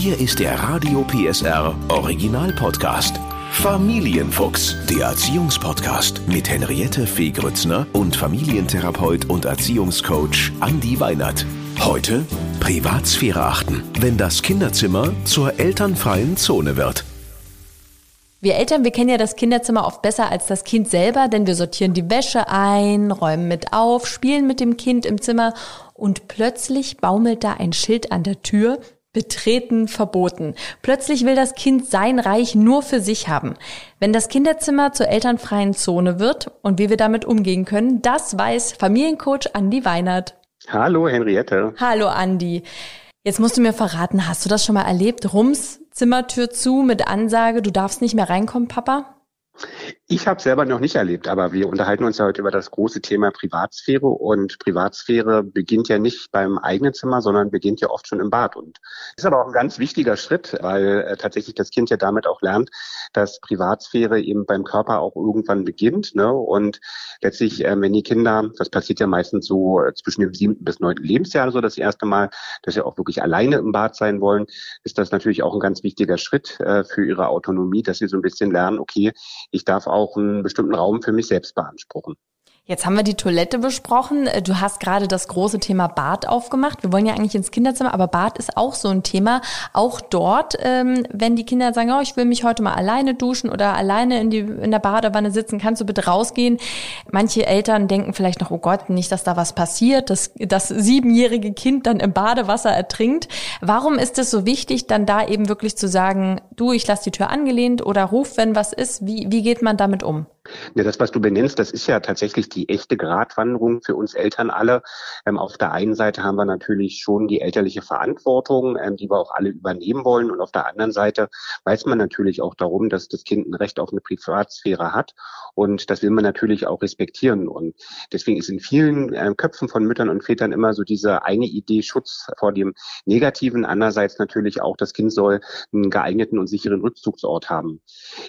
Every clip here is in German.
Hier ist der Radio PSR Original Podcast. Familienfuchs, der Erziehungspodcast mit Henriette Fee Grützner und Familientherapeut und Erziehungscoach Andi Weinert. Heute Privatsphäre achten, wenn das Kinderzimmer zur elternfreien Zone wird. Wir Eltern, wir kennen ja das Kinderzimmer oft besser als das Kind selber, denn wir sortieren die Wäsche ein, räumen mit auf, spielen mit dem Kind im Zimmer und plötzlich baumelt da ein Schild an der Tür, Betreten verboten. Plötzlich will das Kind sein Reich nur für sich haben. Wenn das Kinderzimmer zur elternfreien Zone wird und wie wir damit umgehen können, das weiß Familiencoach Andi Weinert. Hallo Henriette. Hallo Andi. Jetzt musst du mir verraten, hast du das schon mal erlebt? Rums, Zimmertür zu mit Ansage, du darfst nicht mehr reinkommen, Papa? Ich habe selber noch nicht erlebt, aber wir unterhalten uns ja heute über das große Thema Privatsphäre und Privatsphäre beginnt ja nicht beim eigenen Zimmer, sondern beginnt ja oft schon im Bad und ist aber auch ein ganz wichtiger Schritt, weil äh, tatsächlich das Kind ja damit auch lernt, dass Privatsphäre eben beim Körper auch irgendwann beginnt ne? und letztlich, äh, wenn die Kinder, das passiert ja meistens so äh, zwischen dem siebten bis neunten Lebensjahr so das erste Mal, dass sie auch wirklich alleine im Bad sein wollen, ist das natürlich auch ein ganz wichtiger Schritt äh, für ihre Autonomie, dass sie so ein bisschen lernen, okay, ich darf auch einen bestimmten Raum für mich selbst beanspruchen. Jetzt haben wir die Toilette besprochen. Äh, du hast gerade das große Thema Bad aufgemacht. Wir wollen ja eigentlich ins Kinderzimmer, aber Bad ist auch so ein Thema. Auch dort, ähm, wenn die Kinder sagen, oh, ich will mich heute mal alleine duschen oder alleine in, die, in der Badewanne sitzen, kannst du bitte rausgehen. Manche Eltern denken vielleicht noch, oh Gott, nicht, dass da was passiert, dass das siebenjährige Kind dann im Badewasser ertrinkt. Warum ist es so wichtig, dann da eben wirklich zu sagen, du, ich lasse die Tür angelehnt oder ruf, wenn was ist? Wie, wie geht man damit um? Ja, das, was du benennst, das ist ja tatsächlich die echte Gratwanderung für uns Eltern alle. Ähm, auf der einen Seite haben wir natürlich schon die elterliche Verantwortung, ähm, die wir auch alle übernehmen wollen. Und auf der anderen Seite weiß man natürlich auch darum, dass das Kind ein Recht auf eine Privatsphäre hat. Und das will man natürlich auch respektieren. Und deswegen ist in vielen äh, Köpfen von Müttern und Vätern immer so diese eine Idee Schutz vor dem Negativen. Andererseits natürlich auch, das Kind soll einen geeigneten und sicheren Rückzugsort haben.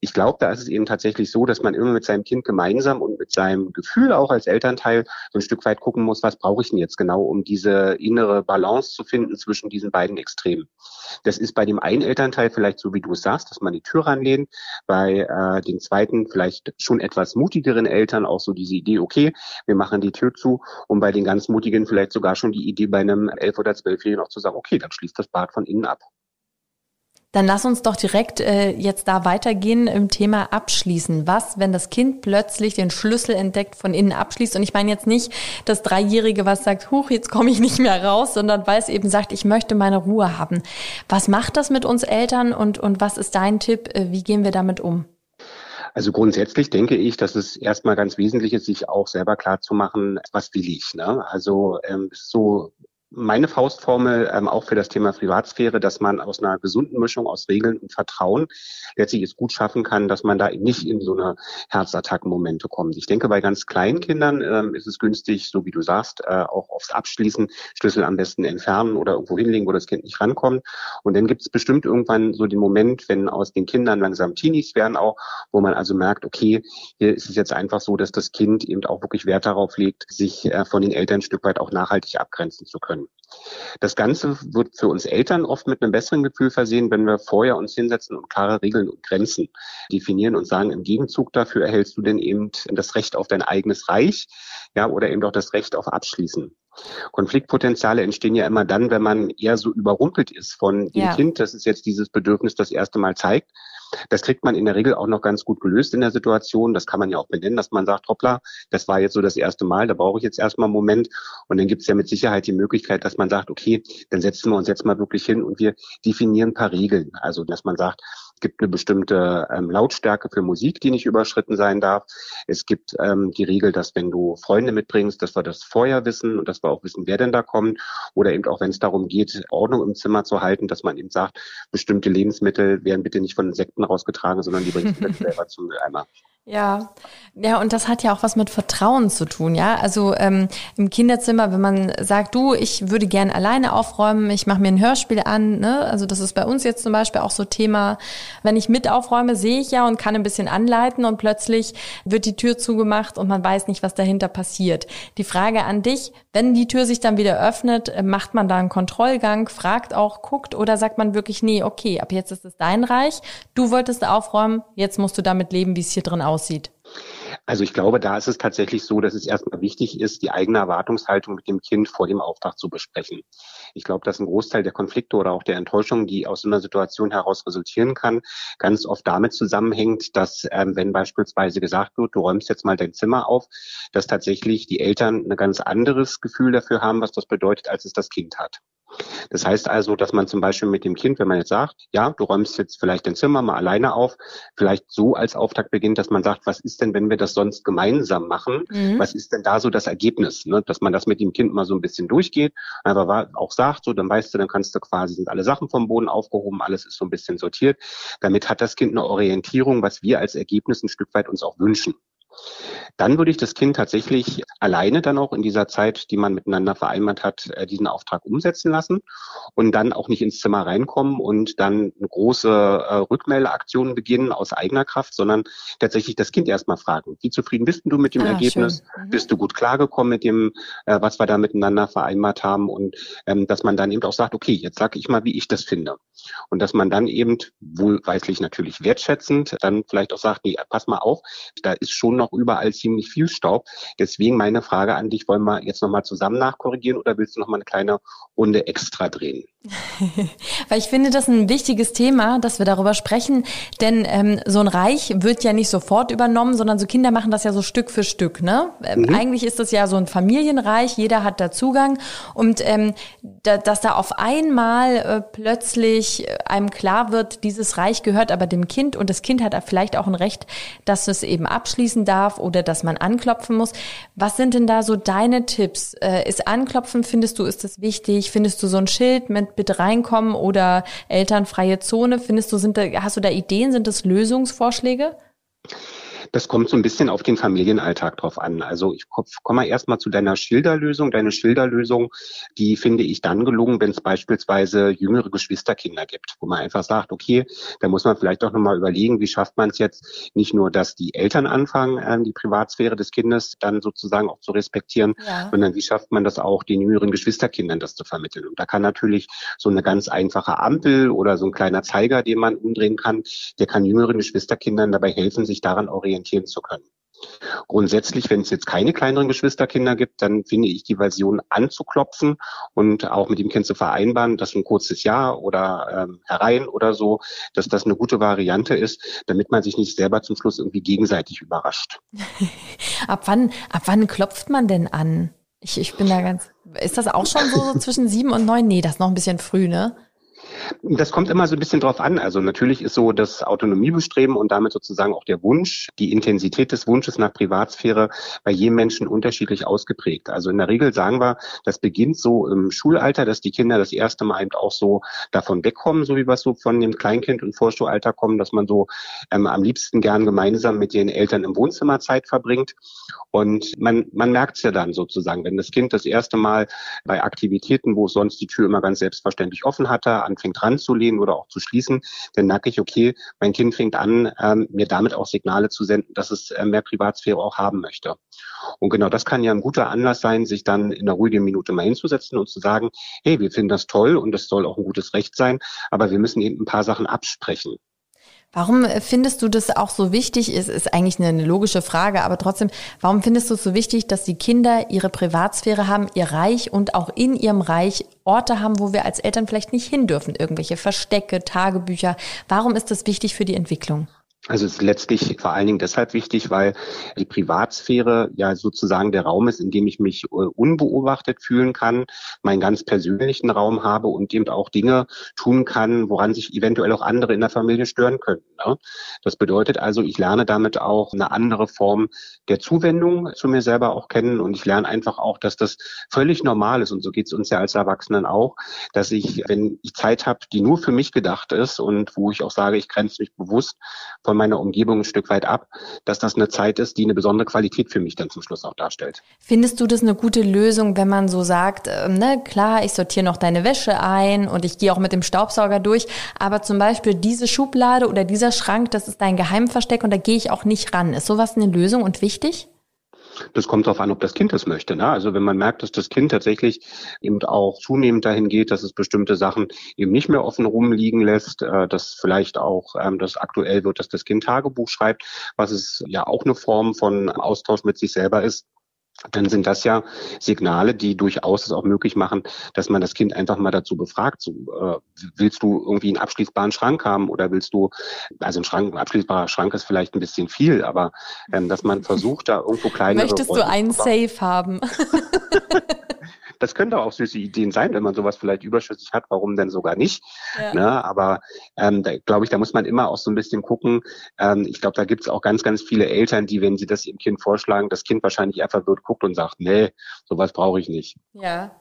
Ich glaube, da ist es eben tatsächlich so, dass man immer mit seinem Kind gemeinsam und mit seinem Gefühl auch als Elternteil so ein Stück weit gucken muss, was brauche ich denn jetzt genau, um diese innere Balance zu finden zwischen diesen beiden Extremen. Das ist bei dem einen Elternteil vielleicht so, wie du es sagst, dass man die Tür ranlehnt, bei äh, den zweiten vielleicht schon etwas mutigeren Eltern auch so diese Idee, okay, wir machen die Tür zu und bei den ganz mutigen vielleicht sogar schon die Idee bei einem elf oder zwölfjährigen auch zu sagen, okay, dann schließt das Bad von innen ab. Dann lass uns doch direkt äh, jetzt da weitergehen im Thema abschließen. Was, wenn das Kind plötzlich den Schlüssel entdeckt, von innen abschließt? Und ich meine jetzt nicht das Dreijährige, was sagt, huch, jetzt komme ich nicht mehr raus, sondern weil es eben sagt, ich möchte meine Ruhe haben. Was macht das mit uns Eltern und, und was ist dein Tipp? Äh, wie gehen wir damit um? Also grundsätzlich denke ich, dass es erstmal ganz wesentlich ist, sich auch selber klar zu machen, was will ich. Ne? Also ähm, so meine Faustformel ähm, auch für das Thema Privatsphäre, dass man aus einer gesunden Mischung aus Regeln und Vertrauen letztlich es gut schaffen kann, dass man da nicht in so eine Herzattackenmomente kommt. Ich denke, bei ganz kleinen Kindern ähm, ist es günstig, so wie du sagst, äh, auch aufs Abschließen, Schlüssel am besten entfernen oder irgendwo hinlegen, wo das Kind nicht rankommt. Und dann gibt es bestimmt irgendwann so den Moment, wenn aus den Kindern langsam Teenies werden auch, wo man also merkt, okay, hier ist es jetzt einfach so, dass das Kind eben auch wirklich Wert darauf legt, sich äh, von den Eltern ein Stück weit auch nachhaltig abgrenzen zu können. Das Ganze wird für uns Eltern oft mit einem besseren Gefühl versehen, wenn wir vorher uns hinsetzen und klare Regeln und Grenzen definieren und sagen, im Gegenzug dafür erhältst du denn eben das Recht auf dein eigenes Reich, ja, oder eben auch das Recht auf Abschließen. Konfliktpotenziale entstehen ja immer dann, wenn man eher so überrumpelt ist von dem ja. Kind, das ist jetzt dieses Bedürfnis das erste Mal zeigt, das kriegt man in der Regel auch noch ganz gut gelöst in der Situation. Das kann man ja auch benennen, dass man sagt, hoppla, das war jetzt so das erste Mal, da brauche ich jetzt erstmal einen Moment. Und dann gibt es ja mit Sicherheit die Möglichkeit, dass man sagt, okay, dann setzen wir uns jetzt mal wirklich hin und wir definieren ein paar Regeln. Also, dass man sagt, gibt eine bestimmte ähm, Lautstärke für Musik, die nicht überschritten sein darf. Es gibt ähm, die Regel, dass wenn du Freunde mitbringst, dass wir das vorher wissen und dass wir auch wissen, wer denn da kommt. Oder eben auch, wenn es darum geht, Ordnung im Zimmer zu halten, dass man eben sagt, bestimmte Lebensmittel werden bitte nicht von Insekten rausgetragen, sondern die bringst du selber zum Mülleimer. Ja, ja, und das hat ja auch was mit Vertrauen zu tun, ja. Also ähm, im Kinderzimmer, wenn man sagt, du, ich würde gern alleine aufräumen, ich mache mir ein Hörspiel an, ne? Also das ist bei uns jetzt zum Beispiel auch so Thema. Wenn ich mit aufräume, sehe ich ja und kann ein bisschen anleiten und plötzlich wird die Tür zugemacht und man weiß nicht, was dahinter passiert. Die Frage an dich: Wenn die Tür sich dann wieder öffnet, äh, macht man da einen Kontrollgang, fragt auch, guckt oder sagt man wirklich, nee, okay, ab jetzt ist es dein Reich, du wolltest aufräumen, jetzt musst du damit leben, wie es hier drin aussieht aussieht? Also ich glaube, da ist es tatsächlich so, dass es erstmal wichtig ist, die eigene Erwartungshaltung mit dem Kind vor dem Auftrag zu besprechen. Ich glaube, dass ein Großteil der Konflikte oder auch der Enttäuschung, die aus so einer Situation heraus resultieren kann, ganz oft damit zusammenhängt, dass ähm, wenn beispielsweise gesagt wird, du räumst jetzt mal dein Zimmer auf, dass tatsächlich die Eltern ein ganz anderes Gefühl dafür haben, was das bedeutet, als es das Kind hat. Das heißt also, dass man zum Beispiel mit dem Kind, wenn man jetzt sagt, ja, du räumst jetzt vielleicht dein Zimmer mal alleine auf, vielleicht so als Auftakt beginnt, dass man sagt, was ist denn, wenn wir das sonst gemeinsam machen? Mhm. Was ist denn da so das Ergebnis? Ne? Dass man das mit dem Kind mal so ein bisschen durchgeht, aber auch sagt, so, dann weißt du, dann kannst du quasi, sind alle Sachen vom Boden aufgehoben, alles ist so ein bisschen sortiert. Damit hat das Kind eine Orientierung, was wir als Ergebnis ein Stück weit uns auch wünschen. Dann würde ich das Kind tatsächlich alleine dann auch in dieser Zeit, die man miteinander vereinbart hat, äh, diesen Auftrag umsetzen lassen und dann auch nicht ins Zimmer reinkommen und dann eine große äh, Rückmeldeaktion beginnen aus eigener Kraft, sondern tatsächlich das Kind erstmal fragen, wie zufrieden bist du mit dem ah, Ergebnis? Mhm. Bist du gut klargekommen mit dem, äh, was wir da miteinander vereinbart haben? Und ähm, dass man dann eben auch sagt, okay, jetzt sage ich mal, wie ich das finde. Und dass man dann eben wohlweislich natürlich wertschätzend dann vielleicht auch sagt, nee, pass mal auf, da ist schon noch überall ziemlich viel Staub. Deswegen meine Frage an dich, wollen wir jetzt nochmal zusammen nachkorrigieren oder willst du nochmal eine kleine Runde extra drehen? Weil ich finde das ein wichtiges Thema, dass wir darüber sprechen, denn ähm, so ein Reich wird ja nicht sofort übernommen, sondern so Kinder machen das ja so Stück für Stück. Ne? Ähm, mhm. Eigentlich ist das ja so ein Familienreich, jeder hat da Zugang und ähm, da, dass da auf einmal äh, plötzlich einem klar wird, dieses Reich gehört aber dem Kind und das Kind hat vielleicht auch ein Recht, dass es eben abschließen darf oder dass man anklopfen muss. Was sind denn da so deine Tipps? Äh, ist Anklopfen, findest du, ist das wichtig? Findest du so ein Schild mit bitte reinkommen oder elternfreie Zone? Findest du, sind da, hast du da Ideen? Sind das Lösungsvorschläge? Das kommt so ein bisschen auf den Familienalltag drauf an. Also ich komme mal erstmal zu deiner Schilderlösung. Deine Schilderlösung, die finde ich dann gelungen, wenn es beispielsweise jüngere Geschwisterkinder gibt, wo man einfach sagt, okay, da muss man vielleicht auch nochmal überlegen, wie schafft man es jetzt nicht nur, dass die Eltern anfangen, äh, die Privatsphäre des Kindes dann sozusagen auch zu respektieren, ja. sondern wie schafft man das auch, den jüngeren Geschwisterkindern das zu vermitteln. Und da kann natürlich so eine ganz einfache Ampel oder so ein kleiner Zeiger, den man umdrehen kann, der kann jüngeren Geschwisterkindern dabei helfen, sich daran orientieren orientieren zu können. Grundsätzlich, wenn es jetzt keine kleineren Geschwisterkinder gibt, dann finde ich die Version anzuklopfen und auch mit dem Kind zu vereinbaren, dass ein kurzes Ja oder ähm, herein oder so, dass das eine gute Variante ist, damit man sich nicht selber zum Schluss irgendwie gegenseitig überrascht. ab wann, ab wann klopft man denn an? Ich, ich bin da ganz. Ist das auch schon so, so zwischen sieben und neun? Nee, das ist noch ein bisschen früh, ne? Das kommt immer so ein bisschen drauf an. Also natürlich ist so das Autonomiebestreben und damit sozusagen auch der Wunsch, die Intensität des Wunsches nach Privatsphäre bei jedem Menschen unterschiedlich ausgeprägt. Also in der Regel sagen wir, das beginnt so im Schulalter, dass die Kinder das erste Mal eben auch so davon wegkommen, so wie wir so von dem Kleinkind- und Vorschulalter kommen, dass man so ähm, am liebsten gern gemeinsam mit den Eltern im Wohnzimmer Zeit verbringt. Und man, man merkt es ja dann sozusagen, wenn das Kind das erste Mal bei Aktivitäten, wo es sonst die Tür immer ganz selbstverständlich offen hatte, anfängt ranzulehnen oder auch zu schließen, dann merke ich, okay, mein Kind fängt an, ähm, mir damit auch Signale zu senden, dass es äh, mehr Privatsphäre auch haben möchte. Und genau das kann ja ein guter Anlass sein, sich dann in einer ruhigen Minute mal hinzusetzen und zu sagen, hey, wir finden das toll und das soll auch ein gutes Recht sein, aber wir müssen eben ein paar Sachen absprechen. Warum findest du das auch so wichtig? Es ist eigentlich eine logische Frage, aber trotzdem, warum findest du es so wichtig, dass die Kinder ihre Privatsphäre haben, ihr Reich und auch in ihrem Reich Orte haben, wo wir als Eltern vielleicht nicht hin dürfen? Irgendwelche Verstecke, Tagebücher. Warum ist das wichtig für die Entwicklung? Also es ist letztlich vor allen Dingen deshalb wichtig, weil die Privatsphäre ja sozusagen der Raum ist, in dem ich mich äh, unbeobachtet fühlen kann, meinen ganz persönlichen Raum habe und eben auch Dinge tun kann, woran sich eventuell auch andere in der Familie stören könnten. Ne? Das bedeutet also, ich lerne damit auch eine andere Form der Zuwendung zu mir selber auch kennen und ich lerne einfach auch, dass das völlig normal ist und so geht es uns ja als Erwachsenen auch, dass ich, wenn ich Zeit habe, die nur für mich gedacht ist und wo ich auch sage, ich grenze mich bewusst von von meiner Umgebung ein Stück weit ab, dass das eine Zeit ist, die eine besondere Qualität für mich dann zum Schluss auch darstellt. Findest du das eine gute Lösung, wenn man so sagt, äh, ne, klar, ich sortiere noch deine Wäsche ein und ich gehe auch mit dem Staubsauger durch, aber zum Beispiel diese Schublade oder dieser Schrank, das ist dein Geheimversteck und da gehe ich auch nicht ran. Ist sowas eine Lösung und wichtig? Das kommt darauf an, ob das Kind das möchte. Ne? Also wenn man merkt, dass das Kind tatsächlich eben auch zunehmend dahin geht, dass es bestimmte Sachen eben nicht mehr offen rumliegen lässt, äh, dass vielleicht auch ähm, das aktuell wird, dass das Kind Tagebuch schreibt, was es ja auch eine Form von Austausch mit sich selber ist dann sind das ja Signale, die durchaus es auch möglich machen, dass man das Kind einfach mal dazu befragt, so, äh, willst du irgendwie einen abschließbaren Schrank haben oder willst du, also ein Schrank, ein abschließbarer Schrank ist vielleicht ein bisschen viel, aber ähm, dass man versucht, da irgendwo kleine. Möchtest du einen Safe haben? Das könnte auch süße Ideen sein, wenn man sowas vielleicht überschüssig hat, warum denn sogar nicht? Ja. Ne? Aber ähm, da glaube ich, da muss man immer auch so ein bisschen gucken. Ähm, ich glaube, da gibt es auch ganz, ganz viele Eltern, die, wenn sie das ihrem Kind vorschlagen, das Kind wahrscheinlich einfach wird guckt und sagt, nee, sowas brauche ich nicht. Ja.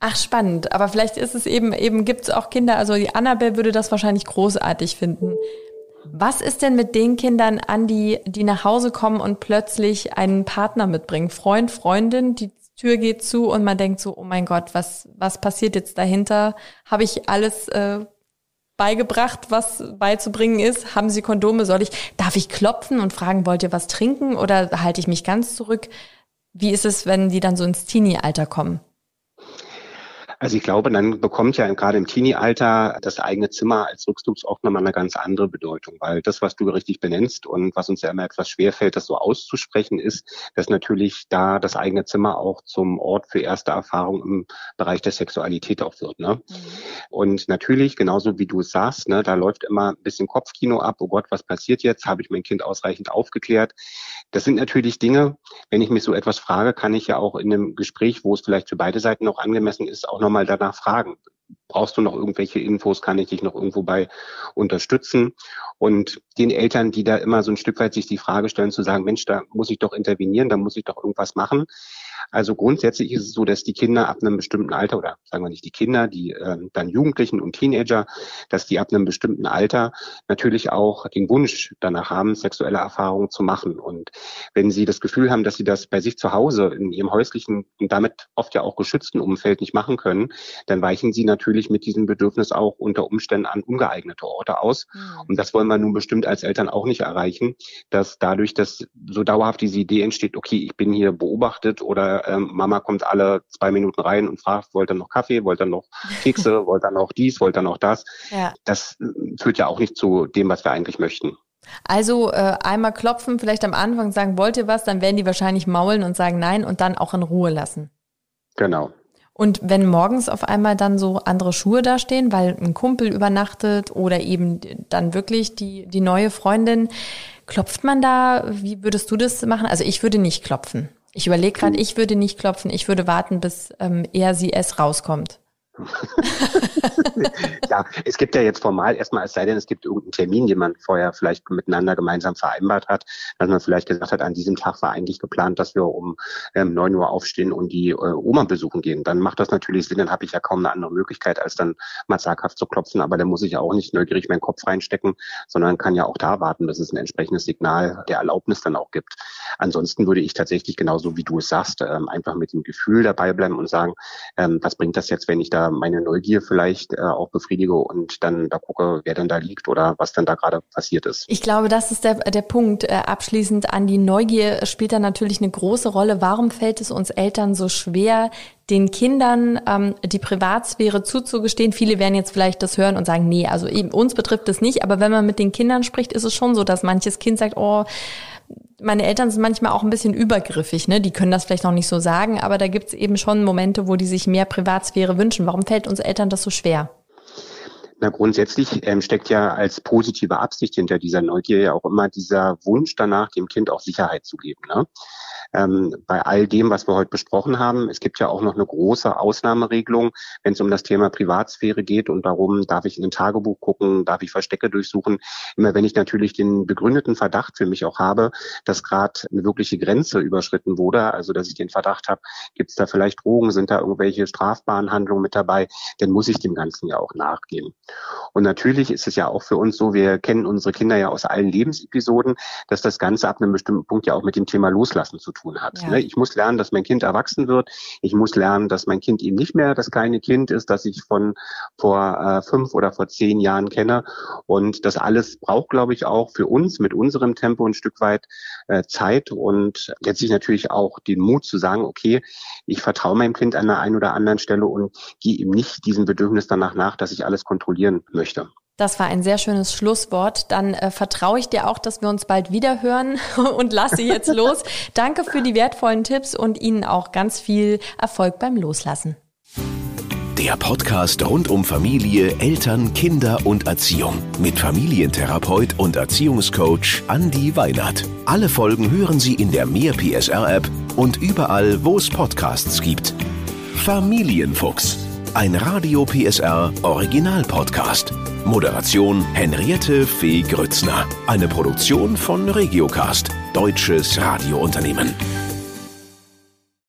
Ach, spannend. Aber vielleicht ist es eben, eben gibt es auch Kinder, also die Annabelle würde das wahrscheinlich großartig finden. Was ist denn mit den Kindern, Andi, die nach Hause kommen und plötzlich einen Partner mitbringen? Freund, Freundin, die Tür geht zu und man denkt so, oh mein Gott, was, was passiert jetzt dahinter? Habe ich alles äh, beigebracht, was beizubringen ist? Haben Sie Kondome? Soll ich, darf ich klopfen und fragen, wollt ihr was trinken oder halte ich mich ganz zurück? Wie ist es, wenn die dann so ins Teenie-Alter kommen? Also ich glaube, dann bekommt ja gerade im Teenie-Alter das eigene Zimmer als Rückzugsort nochmal eine ganz andere Bedeutung, weil das, was du richtig benennst und was uns ja immer etwas schwerfällt, das so auszusprechen, ist, dass natürlich da das eigene Zimmer auch zum Ort für erste Erfahrungen im Bereich der Sexualität auch wird. Ne? Mhm. Und natürlich, genauso wie du es sagst, ne, da läuft immer ein bisschen Kopfkino ab, oh Gott, was passiert jetzt? Habe ich mein Kind ausreichend aufgeklärt? Das sind natürlich Dinge, wenn ich mich so etwas frage, kann ich ja auch in einem Gespräch, wo es vielleicht für beide Seiten noch angemessen ist, auch nochmal danach fragen. Brauchst du noch irgendwelche Infos? Kann ich dich noch irgendwo bei unterstützen? Und den Eltern, die da immer so ein Stück weit sich die Frage stellen, zu sagen, Mensch, da muss ich doch intervenieren, da muss ich doch irgendwas machen. Also grundsätzlich ist es so, dass die Kinder ab einem bestimmten Alter oder sagen wir nicht die Kinder, die äh, dann Jugendlichen und Teenager, dass die ab einem bestimmten Alter natürlich auch den Wunsch danach haben, sexuelle Erfahrungen zu machen. Und wenn sie das Gefühl haben, dass sie das bei sich zu Hause in ihrem häuslichen und damit oft ja auch geschützten Umfeld nicht machen können, dann weichen sie natürlich mit diesem Bedürfnis auch unter Umständen an ungeeignete Orte aus. Mhm. Und das wollen wir nun bestimmt als Eltern auch nicht erreichen, dass dadurch, dass so dauerhaft diese Idee entsteht, okay, ich bin hier beobachtet oder ähm, Mama kommt alle zwei Minuten rein und fragt, wollt ihr noch Kaffee, wollt ihr noch Kekse, wollt ihr noch dies, wollt ihr noch das. Ja. Das äh, führt ja auch nicht zu dem, was wir eigentlich möchten. Also äh, einmal klopfen, vielleicht am Anfang sagen, wollt ihr was, dann werden die wahrscheinlich maulen und sagen nein und dann auch in Ruhe lassen. Genau. Und wenn morgens auf einmal dann so andere Schuhe da stehen, weil ein Kumpel übernachtet oder eben dann wirklich die, die neue Freundin, klopft man da? Wie würdest du das machen? Also ich würde nicht klopfen. Ich überlege gerade, ich würde nicht klopfen, ich würde warten, bis ähm, er sie es rauskommt. ja, es gibt ja jetzt formal erstmal, es sei denn, es gibt irgendeinen Termin, den man vorher vielleicht miteinander gemeinsam vereinbart hat, dass man vielleicht gesagt hat, an diesem Tag war eigentlich geplant, dass wir um ähm, 9 Uhr aufstehen und die äh, Oma besuchen gehen. Dann macht das natürlich Sinn, dann habe ich ja kaum eine andere Möglichkeit, als dann mal zaghaft zu klopfen, aber dann muss ich ja auch nicht neugierig meinen Kopf reinstecken, sondern kann ja auch da warten, dass es ein entsprechendes Signal der Erlaubnis dann auch gibt. Ansonsten würde ich tatsächlich genauso wie du es sagst, ähm, einfach mit dem Gefühl dabei bleiben und sagen, ähm, was bringt das jetzt, wenn ich da meine Neugier vielleicht äh, auch befriedige und dann da gucke, wer denn da liegt oder was denn da gerade passiert ist. Ich glaube, das ist der, der Punkt. Äh, abschließend an die Neugier spielt da natürlich eine große Rolle. Warum fällt es uns Eltern so schwer, den Kindern ähm, die Privatsphäre zuzugestehen. Viele werden jetzt vielleicht das hören und sagen, nee, also eben, uns betrifft es nicht. Aber wenn man mit den Kindern spricht, ist es schon so, dass manches Kind sagt, oh, meine Eltern sind manchmal auch ein bisschen übergriffig, ne? Die können das vielleicht noch nicht so sagen, aber da gibt's eben schon Momente, wo die sich mehr Privatsphäre wünschen. Warum fällt uns Eltern das so schwer? Na, grundsätzlich ähm, steckt ja als positive Absicht hinter dieser Neugier ja auch immer dieser Wunsch danach, dem Kind auch Sicherheit zu geben. Ne? Ähm, bei all dem, was wir heute besprochen haben. Es gibt ja auch noch eine große Ausnahmeregelung, wenn es um das Thema Privatsphäre geht und darum, darf ich in ein Tagebuch gucken, darf ich Verstecke durchsuchen. Immer wenn ich natürlich den begründeten Verdacht für mich auch habe, dass gerade eine wirkliche Grenze überschritten wurde, also dass ich den Verdacht habe, gibt es da vielleicht Drogen, sind da irgendwelche strafbaren Handlungen mit dabei, dann muss ich dem Ganzen ja auch nachgehen. Und natürlich ist es ja auch für uns so, wir kennen unsere Kinder ja aus allen Lebensepisoden, dass das Ganze ab einem bestimmten Punkt ja auch mit dem Thema Loslassen zu tun hat. Ja. Ne? Ich muss lernen, dass mein Kind erwachsen wird. Ich muss lernen, dass mein Kind eben nicht mehr das kleine Kind ist, das ich von vor äh, fünf oder vor zehn Jahren kenne. Und das alles braucht, glaube ich, auch für uns mit unserem Tempo ein Stück weit äh, Zeit und letztlich natürlich auch den Mut zu sagen, okay, ich vertraue meinem Kind an der einen oder anderen Stelle und gehe ihm nicht diesem Bedürfnis danach nach, dass ich alles kontrollieren möchte. Das war ein sehr schönes Schlusswort. Dann äh, vertraue ich dir auch, dass wir uns bald wieder hören und lasse jetzt los. Danke für die wertvollen Tipps und Ihnen auch ganz viel Erfolg beim Loslassen. Der Podcast rund um Familie, Eltern, Kinder und Erziehung mit Familientherapeut und Erziehungscoach Andi Weinert. Alle Folgen hören Sie in der Mehr PSR App und überall, wo es Podcasts gibt. Familienfuchs, ein Radio PSR Original Podcast. Moderation Henriette Fee Grützner. Eine Produktion von Regiocast, deutsches Radiounternehmen.